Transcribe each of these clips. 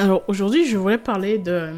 Alors aujourd'hui, je voulais parler de euh,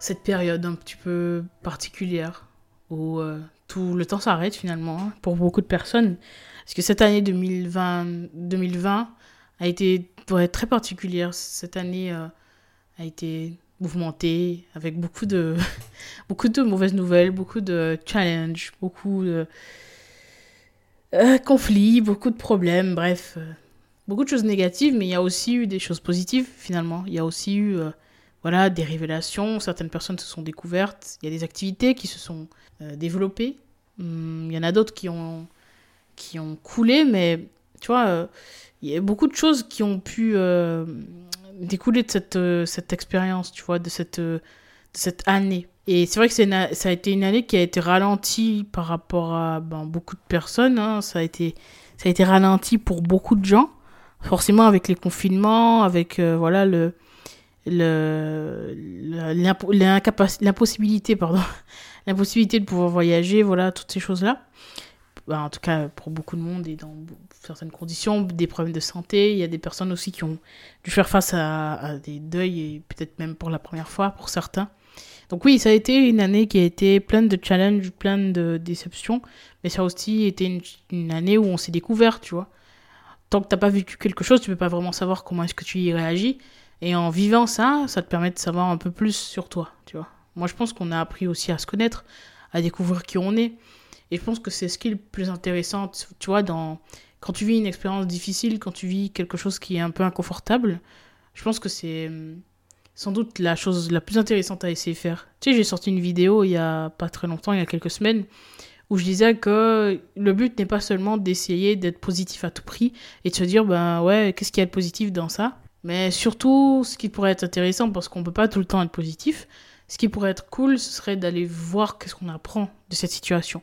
cette période un petit peu particulière où euh, tout le temps s'arrête finalement hein, pour beaucoup de personnes. Parce que cette année 2020, 2020 a été très particulière. Cette année euh, a été mouvementée avec beaucoup de, beaucoup de mauvaises nouvelles, beaucoup de challenges, beaucoup de conflits, beaucoup de problèmes, bref beaucoup de choses négatives, mais il y a aussi eu des choses positives finalement. Il y a aussi eu euh, voilà, des révélations, certaines personnes se sont découvertes, il y a des activités qui se sont euh, développées. Hum, il y en a d'autres qui ont, qui ont coulé, mais tu vois, euh, il y a beaucoup de choses qui ont pu découler de cette, cette expérience, tu vois, de cette, cette année. Et c'est vrai que ça a été une année qui a été ralentie par rapport à ben, beaucoup de personnes. Hein. Ça, a été, ça a été ralenti pour beaucoup de gens forcément avec les confinements, avec euh, voilà le l'impossibilité pardon l'impossibilité de pouvoir voyager voilà toutes ces choses là bah, en tout cas pour beaucoup de monde et dans certaines conditions des problèmes de santé. Il y a des personnes aussi qui ont dû faire face à, des deuils et peut-être même pour la première fois pour certains. Donc oui ça a été une année qui a été pleine de challenges pleine de déceptions mais ça a aussi été une année où on s'est découvert tu vois tant que t'as pas vécu quelque chose, tu peux pas vraiment savoir comment est-ce que tu y réagis. Et en vivant ça, ça te permet de savoir un peu plus sur toi, tu vois. Moi, je pense qu'on a appris aussi à se connaître, à découvrir qui on est. Et je pense que c'est ce qui est le plus intéressant, tu vois, dans... quand tu vis une expérience difficile, quand tu vis quelque chose qui est un peu inconfortable, je pense que c'est hum, sans doute la chose la plus intéressante à essayer de faire. Tu sais, j'ai sorti une vidéo il y a pas très longtemps, il y a quelques semaines, où je disais que le but n'est pas seulement d'essayer d'être positif à tout prix et de se dire, ben ouais, qu'est-ce qu'il y a de positif dans ça? Mais surtout, ce qui pourrait être intéressant, parce qu'on peut pas tout le temps être positif, ce qui pourrait être cool, ce serait d'aller voir qu'est-ce qu'on apprend de cette situation.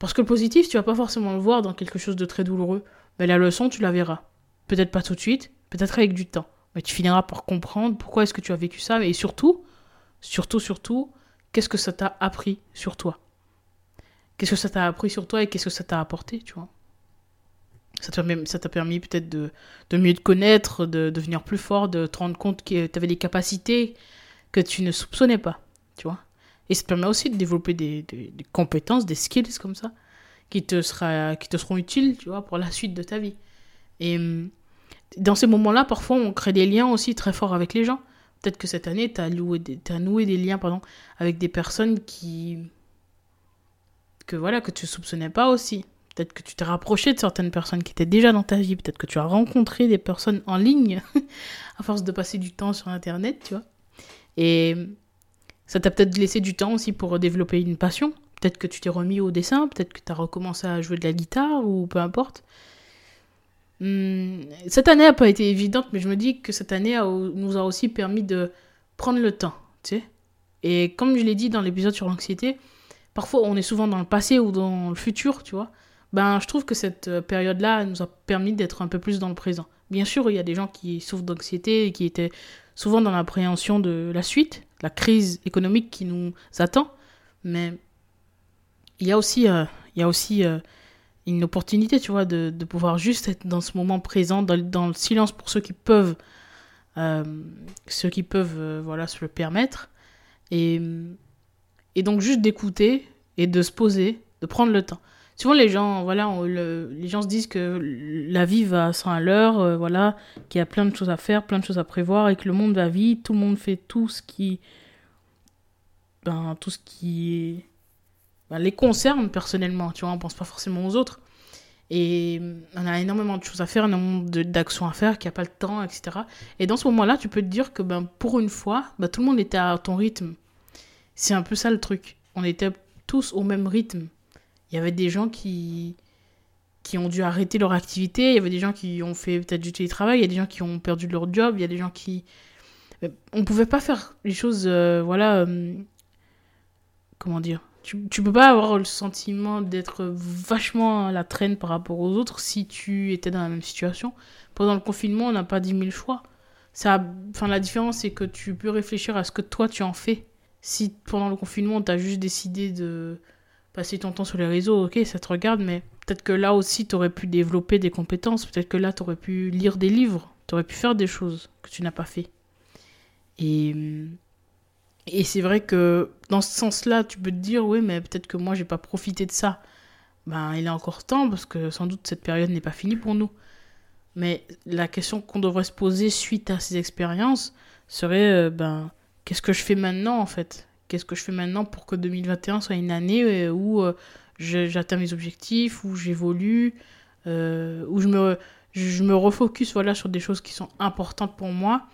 Parce que le positif, tu vas pas forcément le voir dans quelque chose de très douloureux, mais la leçon, tu la verras. Peut-être pas tout de suite, peut-être avec du temps. Mais tu finiras par comprendre pourquoi est-ce que tu as vécu ça, et surtout, surtout, surtout, qu'est-ce que ça t'a appris sur toi. Qu'est-ce que ça t'a appris sur toi et qu'est-ce que ça t'a apporté, tu vois ça t'a permis peut-être de, mieux te connaître, de devenir plus fort, de te rendre compte que tu avais des capacités que tu ne soupçonnais pas, tu vois. Et ça te permet aussi de développer des, des, compétences, des skills comme ça, qui te, seront utiles, tu vois, pour la suite de ta vie. Et hum, dans ces moments-là, parfois, on crée des liens aussi très forts avec les gens. Peut-être que cette année, tu as, as, noué des liens pardon, avec des personnes qui, que voilà que tu soupçonnais pas aussi. Peut-être que tu t'es rapproché de certaines personnes qui étaient déjà dans ta vie. Peut-être que tu as rencontré des personnes en ligne à force de passer du temps sur Internet, tu vois. Et ça t'a peut-être laissé du temps aussi pour développer une passion. Peut-être que tu t'es remis au dessin, peut-être que tu as recommencé à jouer de la guitare ou peu importe. Hmm, cette année n'a pas été évidente, mais je me dis que cette année nous a aussi permis de prendre le temps, tu. Et comme je l'ai dit dans l'épisode sur l'anxiété, parfois on est souvent dans le passé ou dans le futur, tu vois. Ben, je trouve que cette euh, période-là nous a permis d'être un peu plus dans le présent. Bien sûr, il y a des gens qui souffrent d'anxiété et qui étaient souvent dans l'appréhension de la suite, la crise économique qui nous attend, mais il y a aussi, euh, il y a aussi euh, une opportunité, tu vois, de, pouvoir juste être dans ce moment présent, dans, dans le silence pour ceux qui peuvent, ceux qui peuvent, voilà, se le permettre. Et et donc juste d'écouter et de se poser, de prendre le temps. Souvent les gens, voilà, les gens se disent que la vie va sans à l'heure, euh, voilà, qu'il y a plein de choses à faire, plein de choses à prévoir et que le monde va vite, tout le monde fait tout ce qui, ben, tout ce qui ben, les concerne personnellement, tu vois, on pense pas forcément aux autres. Et on a énormément de choses à faire, énormément d'actions à faire, qu'il n'y a pas le temps, etc. Et dans ce moment-là, tu peux te dire que ben, pour une fois, ben, tout le monde était à ton rythme. C'est un peu ça le truc. On était tous au même rythme. Il y avait des gens qui, qui ont dû arrêter leur activité, il y avait des gens qui ont fait peut-être du télétravail, il y a des gens qui ont perdu leur job, il y a des gens qui, on pouvait pas faire les choses, euh, voilà, euh, comment dire. Tu, tu peux pas avoir le sentiment d'être vachement à la traîne par rapport aux autres si tu étais dans la même situation. Pendant le confinement, on n'a pas 10 000 choix. Ça, enfin, la différence, c'est que tu peux réfléchir à ce que toi tu en fais. Si pendant le confinement, tu as juste décidé de passer ton temps sur les réseaux, ok, ça te regarde, mais peut-être que là aussi, tu aurais pu développer des compétences. Peut-être que là, tu aurais pu lire des livres. Tu aurais pu faire des choses que tu n'as pas fait. Et, et c'est vrai que dans ce sens-là, tu peux te dire, oui, mais peut-être que moi, j'ai pas profité de ça. Ben, il est encore temps parce que sans doute cette période n'est pas finie pour nous. Mais la question qu'on devrait se poser suite à ces expériences serait, euh, ben, qu'est-ce que je fais maintenant en fait? Qu'est-ce que je fais maintenant pour que 2021 soit une année euh, où euh, j'atteins mes objectifs, où j'évolue, où je me, je me refocus voilà, sur des choses qui sont importantes pour moi.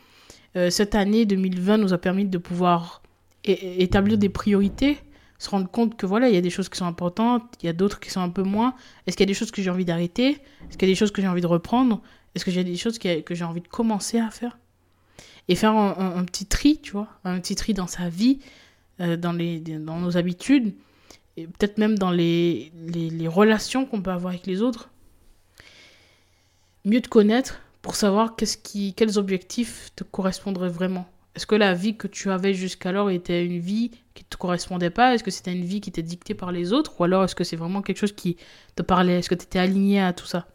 Euh, cette année 2020 nous a permis de pouvoir établir des priorités, se rendre compte que voilà, il y a des choses qui sont importantes, il y a d'autres qui sont un peu moins. Est-ce qu'il y a des choses que j'ai envie d'arrêter? Est-ce qu'il y a des choses que j'ai envie de reprendre? Est-ce que j'ai des choses que j'ai envie de commencer à faire? Et faire un, petit tri, tu vois, un petit tri dans sa vie, euh, dans, les, dans nos habitudes, et peut-être même dans les, les, relations qu'on peut avoir avec les autres. Mieux te connaître, pour savoir qu'est-ce qui, quels objectifs te correspondraient vraiment. Est-ce que la vie que tu avais jusqu'alors était une vie qui ne te correspondait pas? Est-ce que c'était une vie qui était dictée par les autres? Ou alors est-ce que c'est vraiment quelque chose qui te parlait? Est-ce que tu étais aligné à tout ça?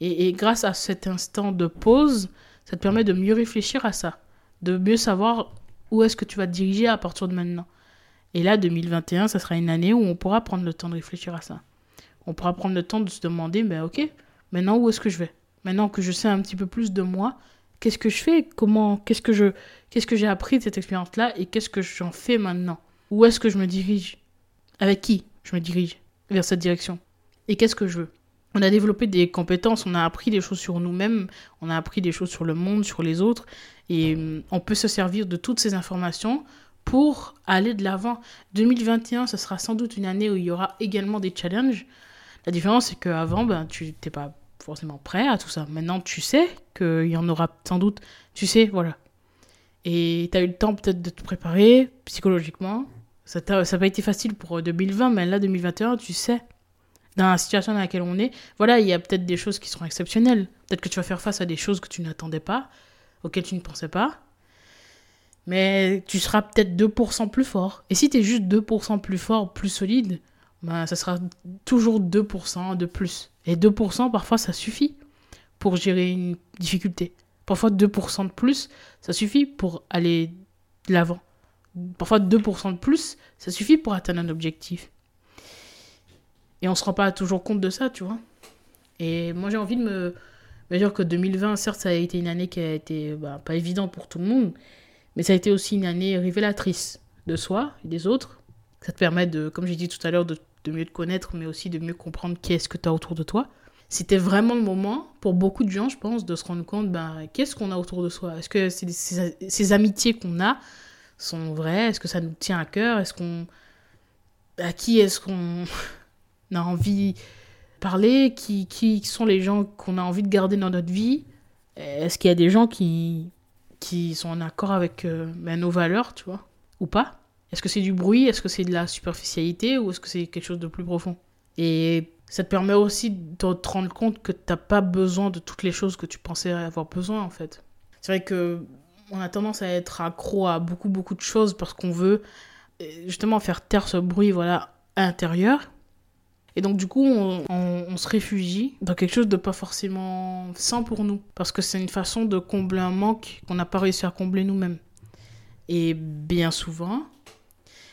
Et, grâce à cet instant de pause, ça te permet de mieux réfléchir à ça, de mieux savoir où est-ce que tu vas te diriger à partir de maintenant. Et là, 2021, ça sera une année où on pourra prendre le temps de réfléchir à ça. On pourra prendre le temps de se demander, ben ok, maintenant où est-ce que je vais? Maintenant que je sais un petit peu plus de moi, qu'est-ce que je fais? Comment Qu'est-ce que je Qu'est-ce que j'ai appris de cette expérience-là? Et qu'est-ce que j'en fais maintenant? Où est-ce que je me dirige? Avec qui je me dirige? Vers cette direction. Et qu'est-ce que je veux? On a développé des compétences, on a appris des choses sur nous-mêmes, on a appris des choses sur le monde, sur les autres, et hum, on peut se servir de toutes ces informations pour aller de l'avant. 2021, ce sera sans doute une année où il y aura également des challenges. La différence, c'est qu'avant, ben, tu n'étais pas forcément prêt à tout ça. Maintenant, tu sais qu'il y en aura sans doute. Tu sais, voilà. Et tu as eu le temps peut-être de te préparer psychologiquement. Ça n'a pas été facile pour 2020, mais là, 2021, tu sais, dans la situation dans laquelle on est, voilà, il y a peut-être des choses qui seront exceptionnelles. Peut-être que tu vas faire face à des choses que tu n'attendais pas, auxquelles tu ne pensais pas. Mais tu seras peut-être 2% plus fort. Et si tu es juste 2% plus fort, plus solide, ben, ça sera toujours 2% de plus. Et 2%, parfois, ça suffit pour gérer une difficulté. Parfois, 2% de plus, ça suffit pour aller de l'avant. Parfois, 2% de plus, ça suffit pour atteindre un objectif. Et on se rend pas toujours compte de ça, tu vois. Et moi, j'ai envie de me, dire que 2020, certes, ça a été une année qui a été bah, pas évidente pour tout le monde, mais ça a été aussi une année révélatrice de soi et des autres. Ça te permet de, comme j'ai dit tout à l'heure, de mieux te connaître, mais aussi de mieux comprendre qui est-ce que tu as autour de toi. C'était vraiment le moment, pour beaucoup de gens, je pense, de se rendre compte, ben, qu'est-ce qu'on a autour de soi? Est-ce que ces, amitiés qu'on a sont vraies? Est-ce que ça nous tient à cœur? Est-ce qu'on... À qui est-ce qu'on a envie de parler qui, qui sont les gens qu'on a envie de garder dans notre vie. Est-ce qu'il y a des gens qui, qui sont en accord avec euh, ben, nos valeurs, tu vois Ou pas? Est-ce que c'est du bruit? Est-ce que c'est de la superficialité? Ou est-ce que c'est quelque chose de plus profond? Et ça te permet aussi de te rendre compte que tu n'as pas besoin de toutes les choses que tu pensais avoir besoin, en fait. C'est vrai que on a tendance à être accro à beaucoup, beaucoup de choses parce qu'on veut euh, justement faire taire ce bruit, voilà, intérieur. Et donc, du coup, on, se réfugie dans quelque chose de pas forcément sain pour nous. Parce que c'est une façon de combler un manque qu'on n'a pas réussi à combler nous-mêmes. Et bien souvent,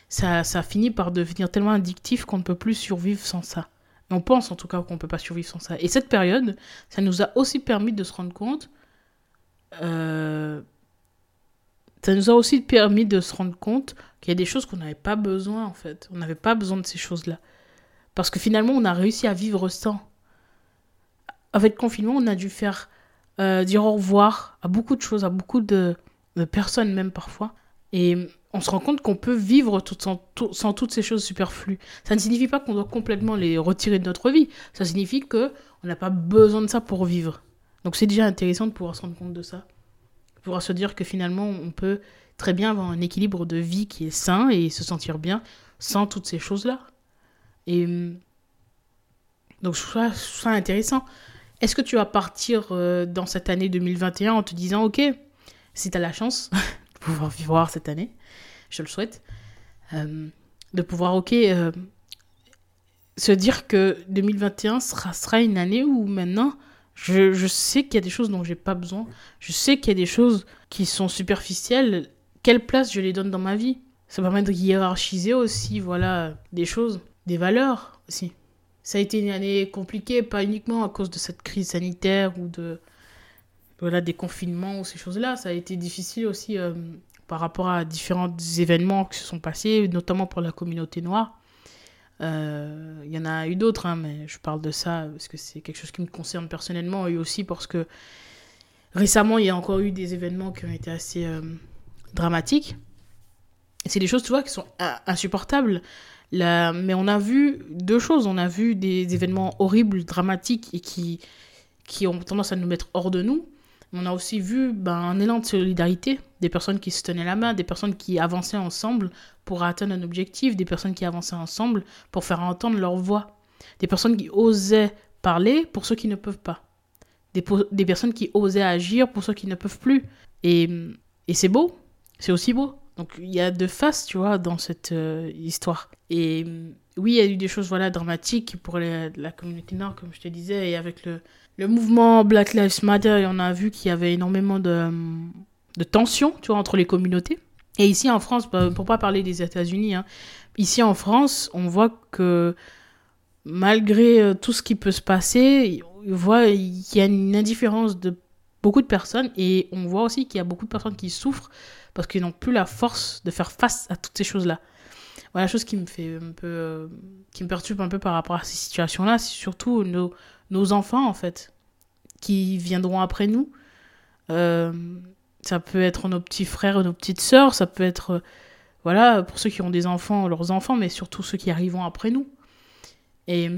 ça, finit par devenir tellement addictif qu'on ne peut plus survivre sans ça. On pense en tout cas qu'on ne peut pas survivre sans ça. Et cette période, ça nous a aussi permis de se rendre compte. Euh, ça nous a aussi permis de se rendre compte qu'il y a des choses qu'on n'avait pas besoin en fait. On n'avait pas besoin de ces choses-là. Parce que finalement, on a réussi à vivre sans. Avec le confinement, on a dû faire euh, dire au revoir à beaucoup de choses, à beaucoup de, personnes même parfois. Et on se rend compte qu'on peut vivre tout, sans, toutes ces choses superflues. Ça ne signifie pas qu'on doit complètement les retirer de notre vie. Ça signifie que on n'a pas besoin de ça pour vivre. Donc c'est déjà intéressant de pouvoir se rendre compte de ça. pouvoir se dire que finalement, on peut très bien avoir un équilibre de vie qui est sain et se sentir bien sans toutes ces choses-là. Et donc, je intéressant. Est-ce que tu vas partir euh, dans cette année 2021 en te disant, OK, si tu as la chance de pouvoir vivre cette année, je le souhaite, euh, de pouvoir, OK, euh, se dire que 2021 sera, sera une année où maintenant, je, je sais qu'il y a des choses dont j'ai pas besoin. Je sais qu'il y a des choses qui sont superficielles. Quelle place je les donne dans ma vie? Ça permet de hiérarchiser aussi, voilà, des choses, des valeurs aussi. Ça a été une année compliquée, pas uniquement à cause de cette crise sanitaire ou de voilà, des confinements ou ces choses-là. Ça a été difficile aussi euh, par rapport à différents événements qui se sont passés, notamment pour la communauté noire. Euh, il y en a eu d'autres, hein, mais je parle de ça parce que c'est quelque chose qui me concerne personnellement et aussi parce que récemment, il y a encore eu des événements qui ont été assez euh, dramatiques. C'est des choses, tu vois, qui sont insupportables. Mais on a vu deux choses. On a vu des événements horribles, dramatiques et qui, ont tendance à nous mettre hors de nous. On a aussi vu ben, un élan de solidarité, des personnes qui se tenaient la main, des personnes qui avançaient ensemble pour atteindre un objectif, des personnes qui avançaient ensemble pour faire entendre leur voix, des personnes qui osaient parler pour ceux qui ne peuvent pas, des, personnes qui osaient agir pour ceux qui ne peuvent plus. Et c'est beau, c'est aussi beau. Donc il y a deux faces, tu vois, dans cette euh, histoire. Et oui, il y a eu des choses voilà, dramatiques pour la communauté nord, comme je te disais, et avec le, le mouvement Black Lives Matter, on a vu qu'il y avait énormément de, de tensions, tu vois, entre les communautés. Et ici en France, bah, pour pas parler des États-Unis, hein, ici en France, on voit que malgré euh, tout ce qui peut se passer, on voit qu'il y a une indifférence de beaucoup de personnes et on voit aussi qu'il y a beaucoup de personnes qui souffrent parce qu'ils n'ont plus la force de faire face à toutes ces choses-là. Voilà, la chose qui me fait un peu, euh, qui me perturbe un peu par rapport à ces situations-là, c'est surtout nos, enfants en fait, qui viendront après nous. Euh, ça peut être nos petits frères, nos petites sœurs, ça peut être, euh, voilà, pour ceux qui ont des enfants, leurs enfants, mais surtout ceux qui arriveront après nous. Et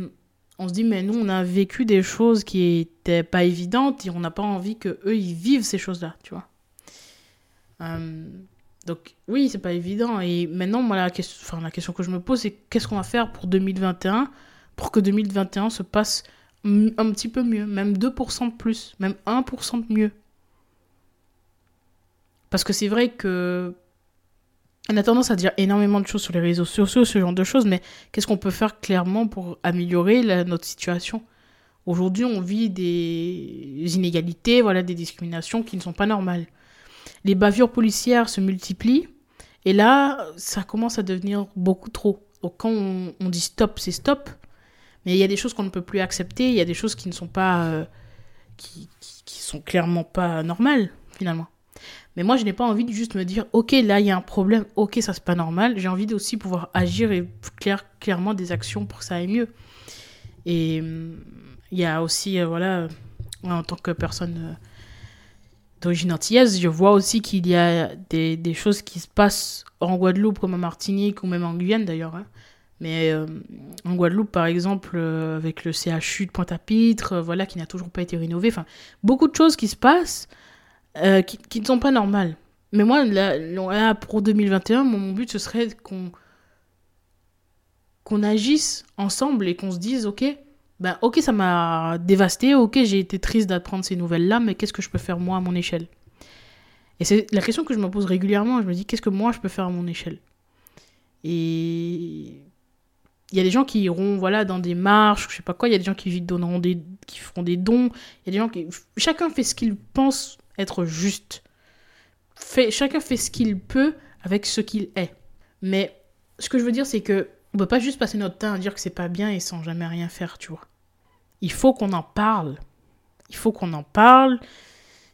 on se dit, mais nous, on a vécu des choses qui étaient pas évidentes et on n'a pas envie que eux ils vivent ces choses-là, tu vois. Euh, donc oui, c'est pas évident. Et maintenant, moi, la question, que je me pose, c'est qu'est-ce qu'on va faire pour 2021 pour que 2021 se passe un petit peu mieux, même 2% de plus, même 1% de mieux. Parce que c'est vrai que on a tendance à dire énormément de choses sur les réseaux sociaux, ce genre de choses, mais qu'est-ce qu'on peut faire clairement pour améliorer notre situation? Aujourd'hui, on vit des inégalités, voilà, des discriminations qui ne sont pas normales les bavures policières se multiplient. Et là, ça commence à devenir beaucoup trop. Donc quand on, dit stop, c'est stop. Mais il y a des choses qu'on ne peut plus accepter. Il y a des choses qui ne sont pas... Euh, qui, qui, sont clairement pas normales, finalement. Mais moi, je n'ai pas envie de juste me dire, ok, là, il y a un problème, ok, ça, c'est pas normal. J'ai envie aussi pouvoir agir et clair, clairement des actions pour que ça aille mieux. Et il y a aussi, euh, voilà, en tant que personne euh, d'origine antillaise, je vois aussi qu'il y a des, des, choses qui se passent en Guadeloupe comme en Martinique ou même en Guyane d'ailleurs. Hein. Mais euh, en Guadeloupe, par exemple, euh, avec le CHU de Pointe-à-Pitre, euh, voilà, qui n'a toujours pas été rénové. Enfin, beaucoup de choses qui se passent qui, qui, ne sont pas normales. Mais moi, là, pour 2021, mon, but, ce serait qu'on qu'on agisse ensemble et qu'on se dise, ok, ben, ok, ça m'a dévasté, ok, j'ai été triste d'apprendre ces nouvelles-là, mais qu'est-ce que je peux faire moi à mon échelle? Et c'est la question que je me pose régulièrement, je me dis, qu'est-ce que moi je peux faire à mon échelle? Et il y a des gens qui iront voilà dans des marches, je sais pas quoi, il y a des gens qui donneront des qui feront des dons, il y a des gens qui chacun fait ce qu'il pense être juste. Fait, chacun fait ce qu'il peut avec ce qu'il est. Mais ce que je veux dire c'est que on peut pas juste passer notre temps à dire que c'est pas bien et sans jamais rien faire, tu vois il faut qu'on en parle. Il faut qu'on en parle.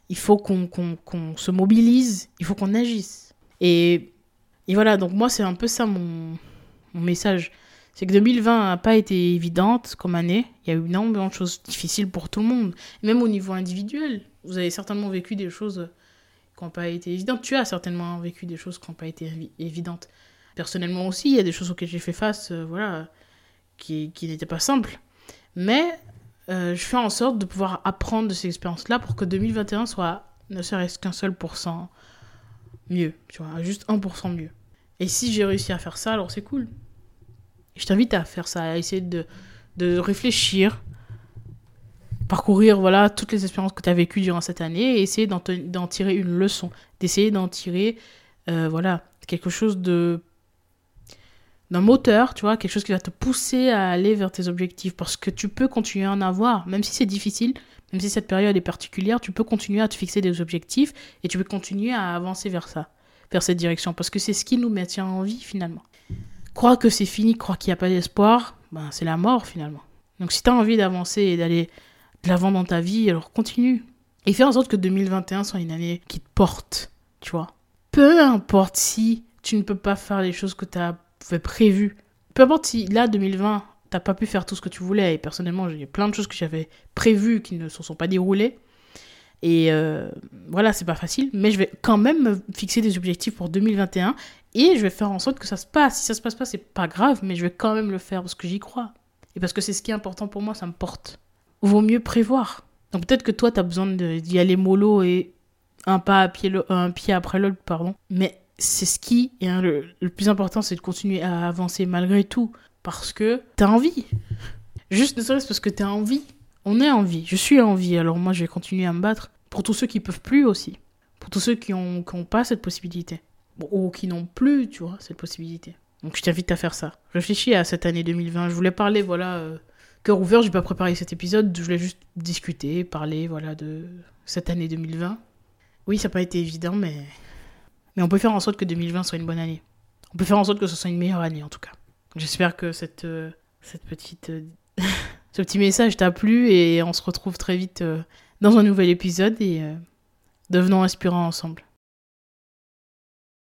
Il faut qu'on se mobilise. Il faut qu'on agisse. Et, et, voilà, donc moi, c'est un peu ça mon, mon message. C'est que 2020 n'a pas été évidente comme année. Il y a eu énormément de choses difficiles pour tout le monde. Même au niveau individuel. Vous avez certainement vécu des choses qui n'ont pas été évidentes. Tu as certainement vécu des choses qui n'ont pas été évidentes. Personnellement aussi, il y a des choses auxquelles j'ai fait face, euh, voilà, qui, qui n'étaient pas simples. Mais euh, je fais en sorte de pouvoir apprendre de ces expériences-là pour que 2021 soit ne serait-ce qu'un seul pourcent mieux, tu vois, juste 1% mieux. Et si j'ai réussi à faire ça, alors c'est cool. Je t'invite à faire ça, à essayer de, de réfléchir, parcourir voilà toutes les expériences que tu as vécues durant cette année et essayer d'en tirer une leçon, d'essayer d'en tirer euh, voilà quelque chose de d'un moteur, tu vois, quelque chose qui va te pousser à aller vers tes objectifs parce que tu peux continuer à en avoir, même si c'est difficile, même si cette période est particulière, tu peux continuer à te fixer des objectifs et tu peux continuer à avancer vers ça, vers cette direction parce que c'est ce qui nous maintient en vie finalement. Croire que c'est fini, croire qu'il n'y a pas d'espoir, ben, c'est la mort finalement. Donc si tu as envie d'avancer et d'aller de l'avant dans ta vie, alors continue. Et fais en sorte que 2021 soit une année qui te porte, tu vois. Peu importe si tu ne peux pas faire les choses que tu as prévues. Peu importe si là, 2020, t'as pas pu faire tout ce que tu voulais. Et personnellement, il y a plein de choses que j'avais prévues qui ne se sont pas déroulées. Et euh, voilà, c'est pas facile. Mais je vais quand même me fixer des objectifs pour 2021. Et je vais faire en sorte que ça se passe. Si ça se passe pas, c'est pas grave. Mais je vais quand même le faire parce que j'y crois. Et parce que c'est ce qui est important pour moi, ça me porte vaut mieux prévoir. Donc peut-être que toi, tu as besoin d'y aller mollo et un pas à pied, un pied après l'autre, pardon. Mais c'est ce qui est le, plus important, c'est de continuer à avancer malgré tout. Parce que tu as envie. Juste ne serait-ce parce que tu as envie. On est en vie. Je suis en vie. Alors moi, je vais continuer à me battre. Pour tous ceux qui peuvent plus aussi. Pour tous ceux qui n'ont ont pas cette possibilité. ou qui n'ont plus, tu vois, cette possibilité. Donc je t'invite à faire ça. Réfléchis à cette année 2020. Je voulais parler, voilà, euh, cœur ouvert, j'ai pas préparé cet épisode, je voulais juste discuter, parler voilà de cette année 2020. Oui, ça n'a pas été évident, mais mais on peut faire en sorte que 2020 soit une bonne année. On peut faire en sorte que ce soit une meilleure année en tout cas. J'espère que cette euh, petite euh, ce petit message t'a plu et on se retrouve très vite euh, dans un nouvel épisode et devenons inspirants ensemble.